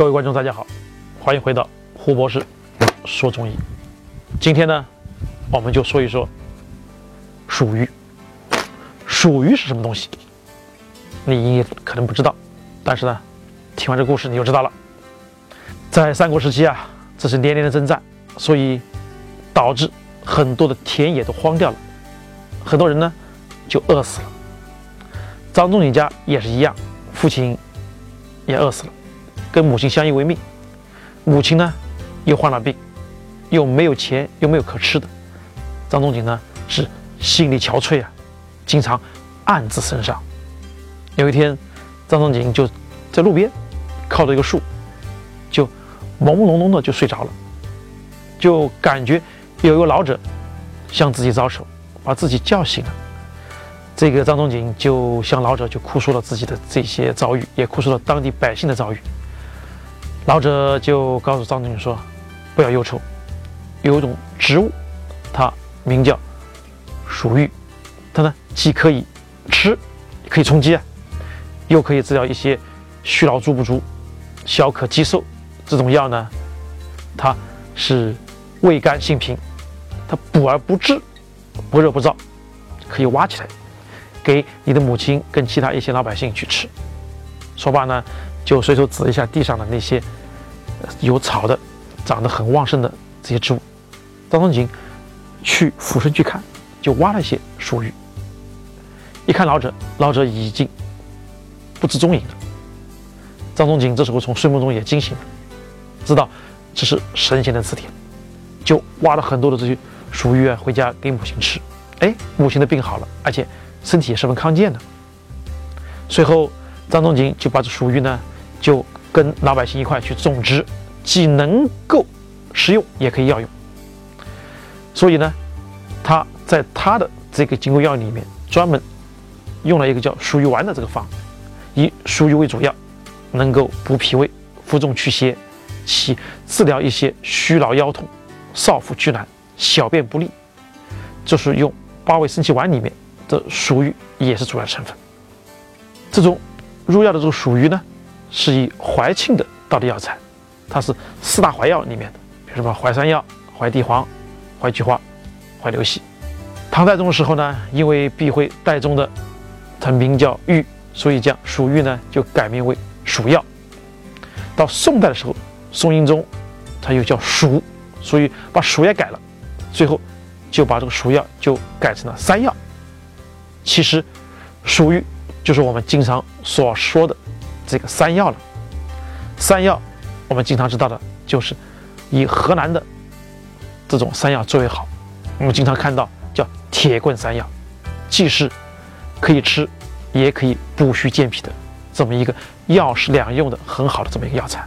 各位观众，大家好，欢迎回到胡博士说中医。今天呢，我们就说一说鼠鱼。鼠鱼是什么东西？你可能不知道，但是呢，听完这故事你就知道了。在三国时期啊，这是连连的征战，所以导致很多的田野都荒掉了，很多人呢就饿死了。张仲景家也是一样，父亲也饿死了。跟母亲相依为命，母亲呢又患了病，又没有钱，又没有可吃的。张仲景呢是心力憔悴啊，经常暗自神伤。有一天，张仲景就在路边靠着一个树，就朦朦胧胧的就睡着了，就感觉有一个老者向自己招手，把自己叫醒了。这个张仲景就向老者就哭诉了自己的这些遭遇，也哭诉了当地百姓的遭遇。老者就告诉张仲景说：“不要忧愁，有一种植物，它名叫鼠玉，它呢既可以吃，可以充饥啊，又可以治疗一些虚劳足不足、消渴积瘦。这种药呢，它是味甘性平，它补而不滞，不热不燥，可以挖起来给你的母亲跟其他一些老百姓去吃。”说罢呢。就随手指一下地上的那些有草的、长得很旺盛的这些植物。张仲景去俯身去看，就挖了一些鼠芋。一看老者，老者已经不知踪影了。张仲景这时候从睡梦中也惊醒了，知道这是神仙的赐田，就挖了很多的这些鼠芋啊，回家给母亲吃。哎，母亲的病好了，而且身体也十分康健的。随后，张仲景就把这鼠芋呢。就跟老百姓一块去种植，既能够食用，也可以药用。所以呢，他在他的这个金匮药里面，专门用了一个叫鼠鱼丸的这个方，以鼠鱼为主药，能够补脾胃、服中祛邪，起治疗一些虚劳腰痛、少腹拘懒、小便不利。就是用八味生气丸里面的鼠鱼也是主要成分。这种入药的这个属于呢。是以怀庆的道地药材，它是四大怀药里面的，比如什么淮山药、淮地黄、淮菊花、淮牛膝。唐代宗的时候呢，因为避讳代宗的它名叫玉，所以将蜀玉呢就改名为蜀药。到宋代的时候，宋英宗他又叫蜀，所以把蜀也改了，最后就把这个蜀药就改成了山药。其实，蜀玉就是我们经常所说的。这个山药了，山药我们经常知道的就是以河南的这种山药最为好。我们经常看到叫铁棍山药，既是可以吃，也可以补虚健脾的这么一个药食两用的很好的这么一个药材。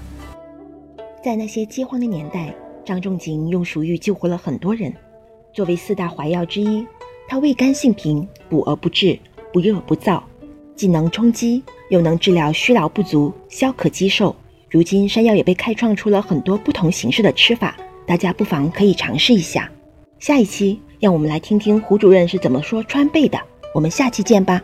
在那些饥荒的年代，张仲景用鼠疫救活了很多人。作为四大怀药之一，它味甘性平，补而不滞，不热不燥，既能充饥。又能治疗虚劳不足、消渴积瘦。如今山药也被开创出了很多不同形式的吃法，大家不妨可以尝试一下。下一期让我们来听听胡主任是怎么说川贝的。我们下期见吧。